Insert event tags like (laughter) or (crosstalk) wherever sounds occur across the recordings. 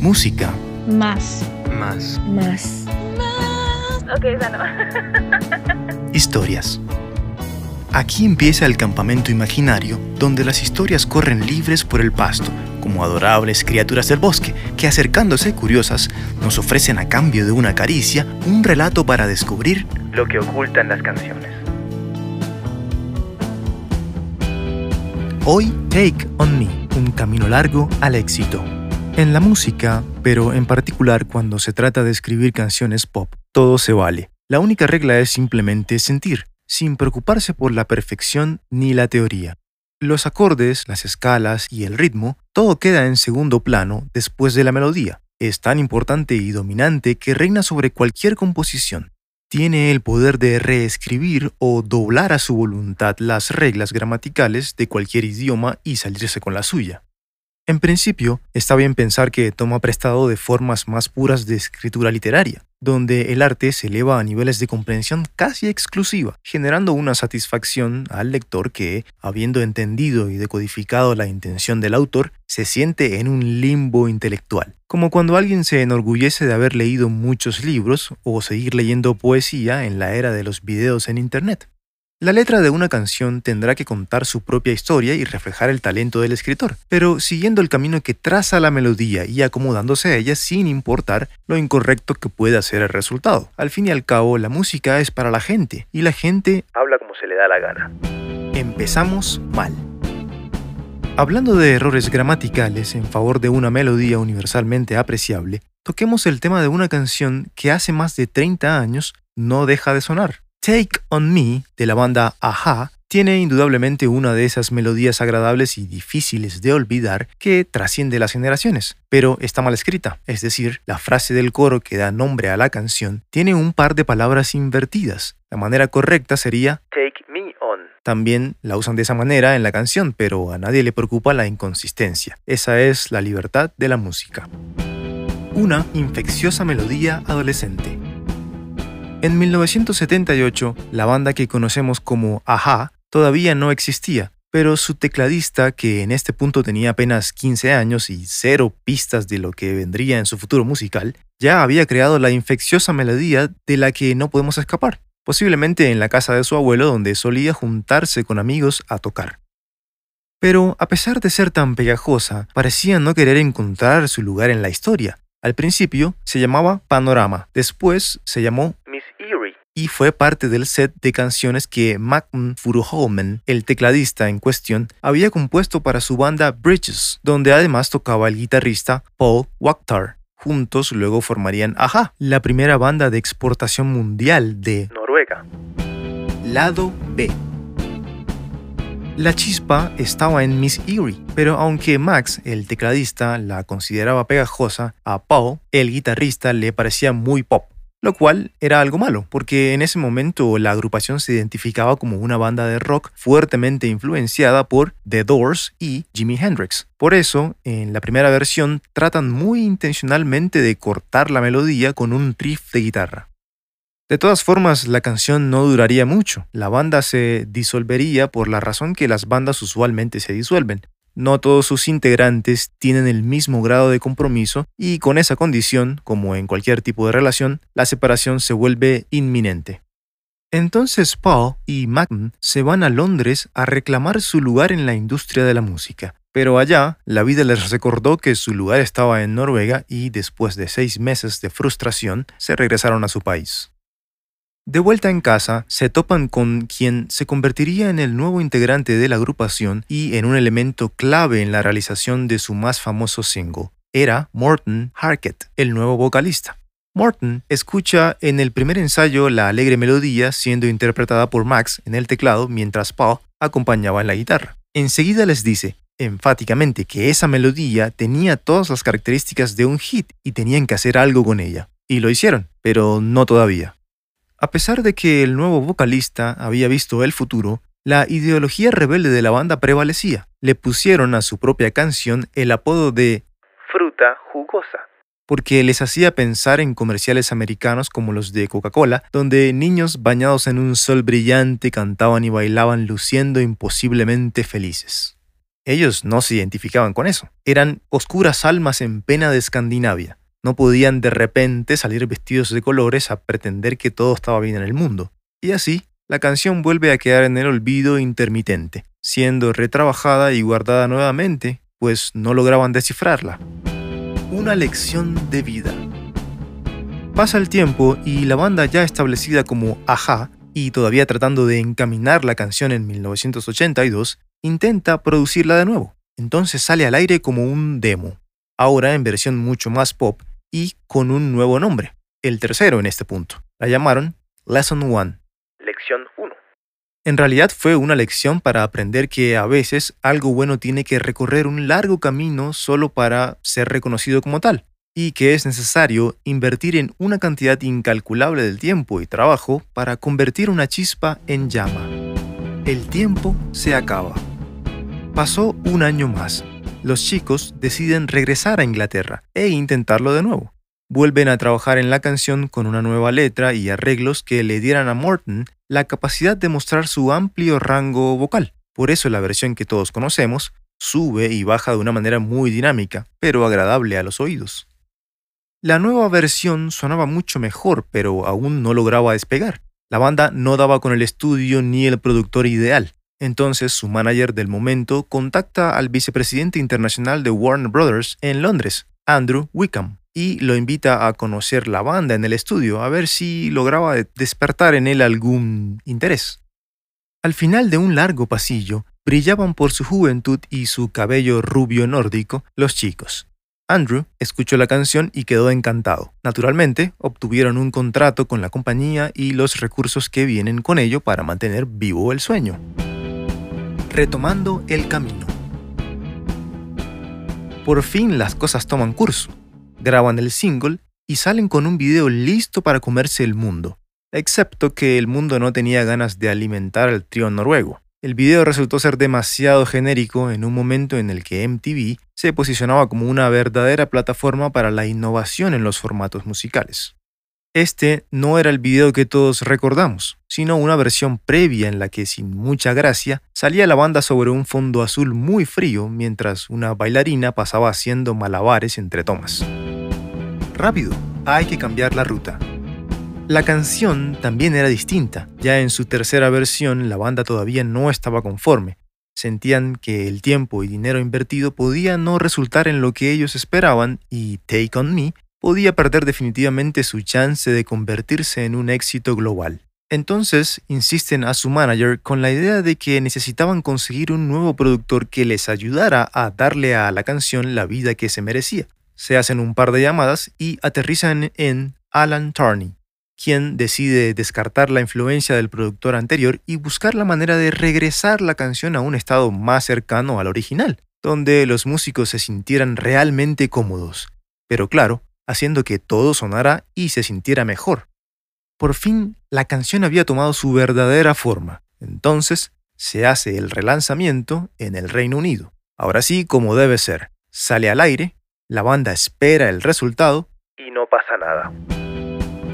Música. Más. Más. Más. Ok, esa no. (laughs) Historias. Aquí empieza el campamento imaginario, donde las historias corren libres por el pasto, como adorables criaturas del bosque, que acercándose curiosas, nos ofrecen a cambio de una caricia un relato para descubrir lo que ocultan las canciones. Hoy, Take on Me, un camino largo al éxito. En la música, pero en particular cuando se trata de escribir canciones pop, todo se vale. La única regla es simplemente sentir, sin preocuparse por la perfección ni la teoría. Los acordes, las escalas y el ritmo, todo queda en segundo plano después de la melodía. Es tan importante y dominante que reina sobre cualquier composición. Tiene el poder de reescribir o doblar a su voluntad las reglas gramaticales de cualquier idioma y salirse con la suya. En principio, está bien pensar que toma prestado de formas más puras de escritura literaria, donde el arte se eleva a niveles de comprensión casi exclusiva, generando una satisfacción al lector que, habiendo entendido y decodificado la intención del autor, se siente en un limbo intelectual, como cuando alguien se enorgullece de haber leído muchos libros o seguir leyendo poesía en la era de los videos en Internet. La letra de una canción tendrá que contar su propia historia y reflejar el talento del escritor, pero siguiendo el camino que traza la melodía y acomodándose a ella sin importar lo incorrecto que pueda ser el resultado. Al fin y al cabo, la música es para la gente y la gente habla como se le da la gana. Empezamos mal. Hablando de errores gramaticales en favor de una melodía universalmente apreciable, toquemos el tema de una canción que hace más de 30 años no deja de sonar. Take on Me de la banda Aja tiene indudablemente una de esas melodías agradables y difíciles de olvidar que trasciende las generaciones, pero está mal escrita, es decir, la frase del coro que da nombre a la canción tiene un par de palabras invertidas. La manera correcta sería Take me on. También la usan de esa manera en la canción, pero a nadie le preocupa la inconsistencia. Esa es la libertad de la música. Una infecciosa melodía adolescente. En 1978, la banda que conocemos como Aja todavía no existía, pero su tecladista, que en este punto tenía apenas 15 años y cero pistas de lo que vendría en su futuro musical, ya había creado la infecciosa melodía de la que no podemos escapar, posiblemente en la casa de su abuelo donde solía juntarse con amigos a tocar. Pero a pesar de ser tan pegajosa, parecía no querer encontrar su lugar en la historia. Al principio se llamaba Panorama, después se llamó. Y fue parte del set de canciones que Magnum Furuholmen, el tecladista en cuestión, había compuesto para su banda Bridges, donde además tocaba el guitarrista Paul Wakhtar. Juntos luego formarían Aja, la primera banda de exportación mundial de Noruega. Lado B. La chispa estaba en Miss Erie, pero aunque Max, el tecladista, la consideraba pegajosa, a Paul, el guitarrista, le parecía muy pop. Lo cual era algo malo, porque en ese momento la agrupación se identificaba como una banda de rock fuertemente influenciada por The Doors y Jimi Hendrix. Por eso, en la primera versión, tratan muy intencionalmente de cortar la melodía con un riff de guitarra. De todas formas, la canción no duraría mucho. La banda se disolvería por la razón que las bandas usualmente se disuelven. No todos sus integrantes tienen el mismo grado de compromiso y con esa condición, como en cualquier tipo de relación, la separación se vuelve inminente. Entonces Paul y Magnum se van a Londres a reclamar su lugar en la industria de la música. Pero allá, la vida les recordó que su lugar estaba en Noruega y después de seis meses de frustración, se regresaron a su país. De vuelta en casa, se topan con quien se convertiría en el nuevo integrante de la agrupación y en un elemento clave en la realización de su más famoso single. Era Morton Harkett, el nuevo vocalista. Morton escucha en el primer ensayo la alegre melodía siendo interpretada por Max en el teclado mientras Paul acompañaba en la guitarra. Enseguida les dice, enfáticamente, que esa melodía tenía todas las características de un hit y tenían que hacer algo con ella. Y lo hicieron, pero no todavía. A pesar de que el nuevo vocalista había visto el futuro, la ideología rebelde de la banda prevalecía. Le pusieron a su propia canción el apodo de Fruta jugosa. porque les hacía pensar en comerciales americanos como los de Coca-Cola, donde niños bañados en un sol brillante cantaban y bailaban luciendo imposiblemente felices. Ellos no se identificaban con eso. Eran oscuras almas en pena de Escandinavia. No podían de repente salir vestidos de colores a pretender que todo estaba bien en el mundo. Y así, la canción vuelve a quedar en el olvido intermitente, siendo retrabajada y guardada nuevamente, pues no lograban descifrarla. Una lección de vida. Pasa el tiempo y la banda ya establecida como Aja y todavía tratando de encaminar la canción en 1982, intenta producirla de nuevo. Entonces sale al aire como un demo, ahora en versión mucho más pop y con un nuevo nombre, el tercero en este punto. La llamaron Lesson 1. Lección 1. En realidad fue una lección para aprender que a veces algo bueno tiene que recorrer un largo camino solo para ser reconocido como tal, y que es necesario invertir en una cantidad incalculable del tiempo y trabajo para convertir una chispa en llama. El tiempo se acaba. Pasó un año más. Los chicos deciden regresar a Inglaterra e intentarlo de nuevo. Vuelven a trabajar en la canción con una nueva letra y arreglos que le dieran a Morton la capacidad de mostrar su amplio rango vocal. Por eso la versión que todos conocemos sube y baja de una manera muy dinámica, pero agradable a los oídos. La nueva versión sonaba mucho mejor, pero aún no lograba despegar. La banda no daba con el estudio ni el productor ideal. Entonces su manager del momento contacta al vicepresidente internacional de Warner Brothers en Londres, Andrew Wickham, y lo invita a conocer la banda en el estudio a ver si lograba despertar en él algún interés. Al final de un largo pasillo, brillaban por su juventud y su cabello rubio nórdico los chicos. Andrew escuchó la canción y quedó encantado. Naturalmente, obtuvieron un contrato con la compañía y los recursos que vienen con ello para mantener vivo el sueño. Retomando el camino. Por fin las cosas toman curso. Graban el single y salen con un video listo para comerse el mundo, excepto que el mundo no tenía ganas de alimentar al trío noruego. El video resultó ser demasiado genérico en un momento en el que MTV se posicionaba como una verdadera plataforma para la innovación en los formatos musicales. Este no era el video que todos recordamos, sino una versión previa en la que sin mucha gracia salía la banda sobre un fondo azul muy frío mientras una bailarina pasaba haciendo malabares entre tomas. Rápido, hay que cambiar la ruta. La canción también era distinta. Ya en su tercera versión la banda todavía no estaba conforme. Sentían que el tiempo y dinero invertido podía no resultar en lo que ellos esperaban y Take On Me podía perder definitivamente su chance de convertirse en un éxito global. Entonces insisten a su manager con la idea de que necesitaban conseguir un nuevo productor que les ayudara a darle a la canción la vida que se merecía. Se hacen un par de llamadas y aterrizan en Alan Tarney, quien decide descartar la influencia del productor anterior y buscar la manera de regresar la canción a un estado más cercano al original, donde los músicos se sintieran realmente cómodos, pero claro, haciendo que todo sonara y se sintiera mejor. Por fin, la canción había tomado su verdadera forma, entonces se hace el relanzamiento en el Reino Unido. Ahora sí, como debe ser, sale al aire, la banda espera el resultado y no pasa nada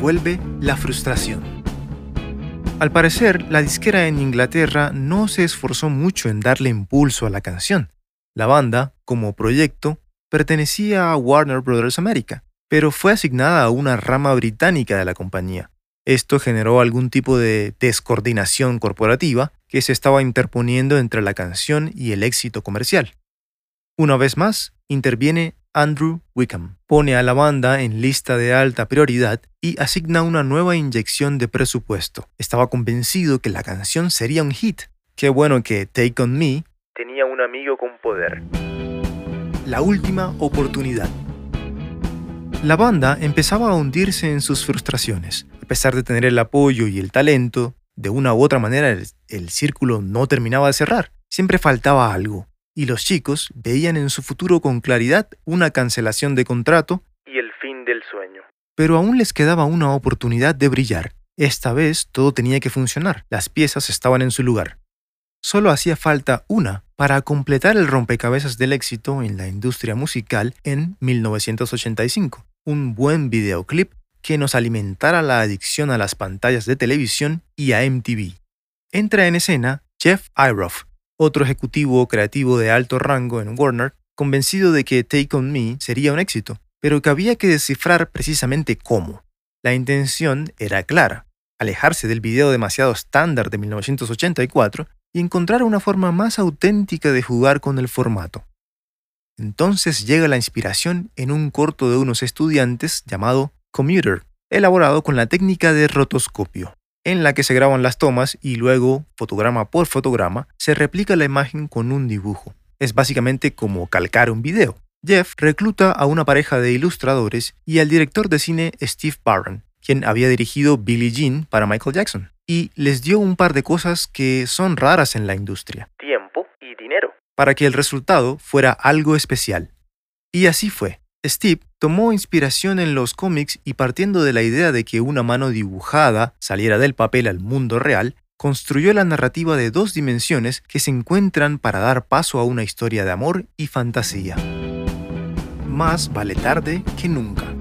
vuelve la frustración. Al parecer, la disquera en Inglaterra no se esforzó mucho en darle impulso a la canción. La banda, como proyecto, pertenecía a Warner Bros. America, pero fue asignada a una rama británica de la compañía. Esto generó algún tipo de descoordinación corporativa que se estaba interponiendo entre la canción y el éxito comercial. Una vez más, interviene Andrew Wickham. Pone a la banda en lista de alta prioridad y asigna una nueva inyección de presupuesto. Estaba convencido que la canción sería un hit. Qué bueno que Take On Me tenía un amigo con poder. La última oportunidad. La banda empezaba a hundirse en sus frustraciones. A pesar de tener el apoyo y el talento, de una u otra manera el, el círculo no terminaba de cerrar. Siempre faltaba algo y los chicos veían en su futuro con claridad una cancelación de contrato y el fin del sueño. Pero aún les quedaba una oportunidad de brillar. Esta vez todo tenía que funcionar, las piezas estaban en su lugar. Solo hacía falta una para completar el rompecabezas del éxito en la industria musical en 1985, un buen videoclip que nos alimentara la adicción a las pantallas de televisión y a MTV. Entra en escena Jeff Iroff, otro ejecutivo creativo de alto rango en Warner, convencido de que Take On Me sería un éxito, pero que había que descifrar precisamente cómo. La intención era clara, alejarse del video demasiado estándar de 1984 y encontrar una forma más auténtica de jugar con el formato. Entonces llega la inspiración en un corto de unos estudiantes llamado Commuter, elaborado con la técnica de rotoscopio, en la que se graban las tomas y luego, fotograma por fotograma, se replica la imagen con un dibujo. Es básicamente como calcar un video. Jeff recluta a una pareja de ilustradores y al director de cine Steve Barron, quien había dirigido Billie Jean para Michael Jackson, y les dio un par de cosas que son raras en la industria. Tiempo y dinero. Para que el resultado fuera algo especial. Y así fue. Steve tomó inspiración en los cómics y partiendo de la idea de que una mano dibujada saliera del papel al mundo real, construyó la narrativa de dos dimensiones que se encuentran para dar paso a una historia de amor y fantasía. Más vale tarde que nunca.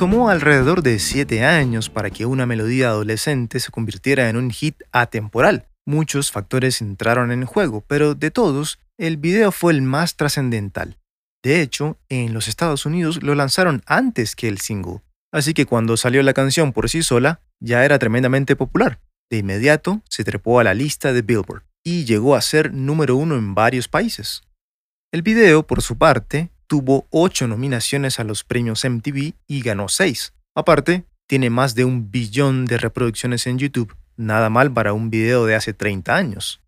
Tomó alrededor de siete años para que una melodía adolescente se convirtiera en un hit atemporal. Muchos factores entraron en juego, pero de todos, el video fue el más trascendental. De hecho, en los Estados Unidos lo lanzaron antes que el single, así que cuando salió la canción por sí sola, ya era tremendamente popular. De inmediato se trepó a la lista de Billboard y llegó a ser número uno en varios países. El video, por su parte, tuvo ocho nominaciones a los premios MTV y ganó seis. Aparte, tiene más de un billón de reproducciones en YouTube, nada mal para un video de hace 30 años.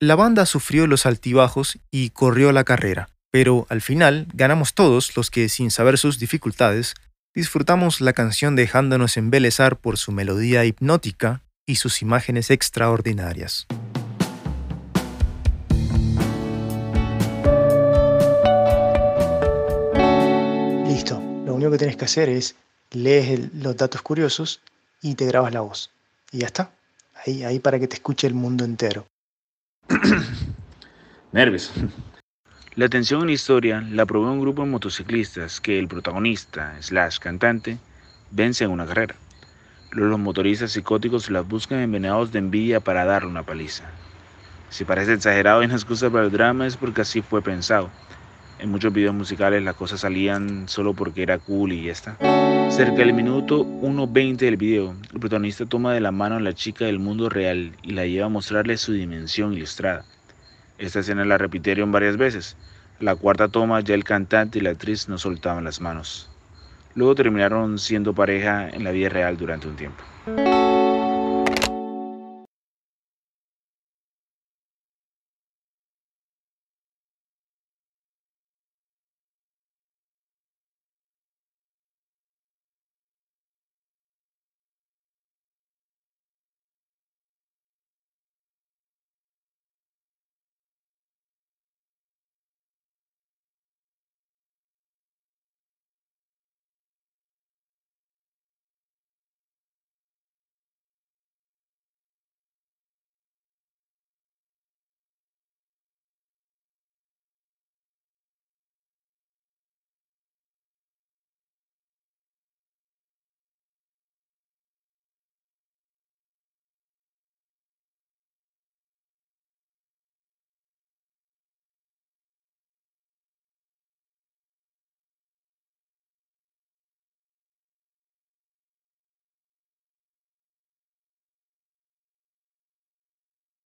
La banda sufrió los altibajos y corrió la carrera, pero al final ganamos todos los que, sin saber sus dificultades, disfrutamos la canción dejándonos embelezar por su melodía hipnótica y sus imágenes extraordinarias. Lo único que tienes que hacer es lees los datos curiosos y te grabas la voz. Y ya está. Ahí, ahí para que te escuche el mundo entero. (coughs) Nervios. La atención en la historia la provee un grupo de motociclistas que el protagonista, slash cantante, vence en una carrera. Los motoristas psicóticos las buscan envenenados de envidia para darle una paliza. Si parece exagerado y una excusa para el drama es porque así fue pensado. En muchos videos musicales las cosas salían solo porque era cool y ya está. Cerca del minuto 1.20 del video, el protagonista toma de la mano a la chica del mundo real y la lleva a mostrarle su dimensión ilustrada. Esta escena la repitieron varias veces. La cuarta toma ya el cantante y la actriz no soltaban las manos. Luego terminaron siendo pareja en la vida real durante un tiempo.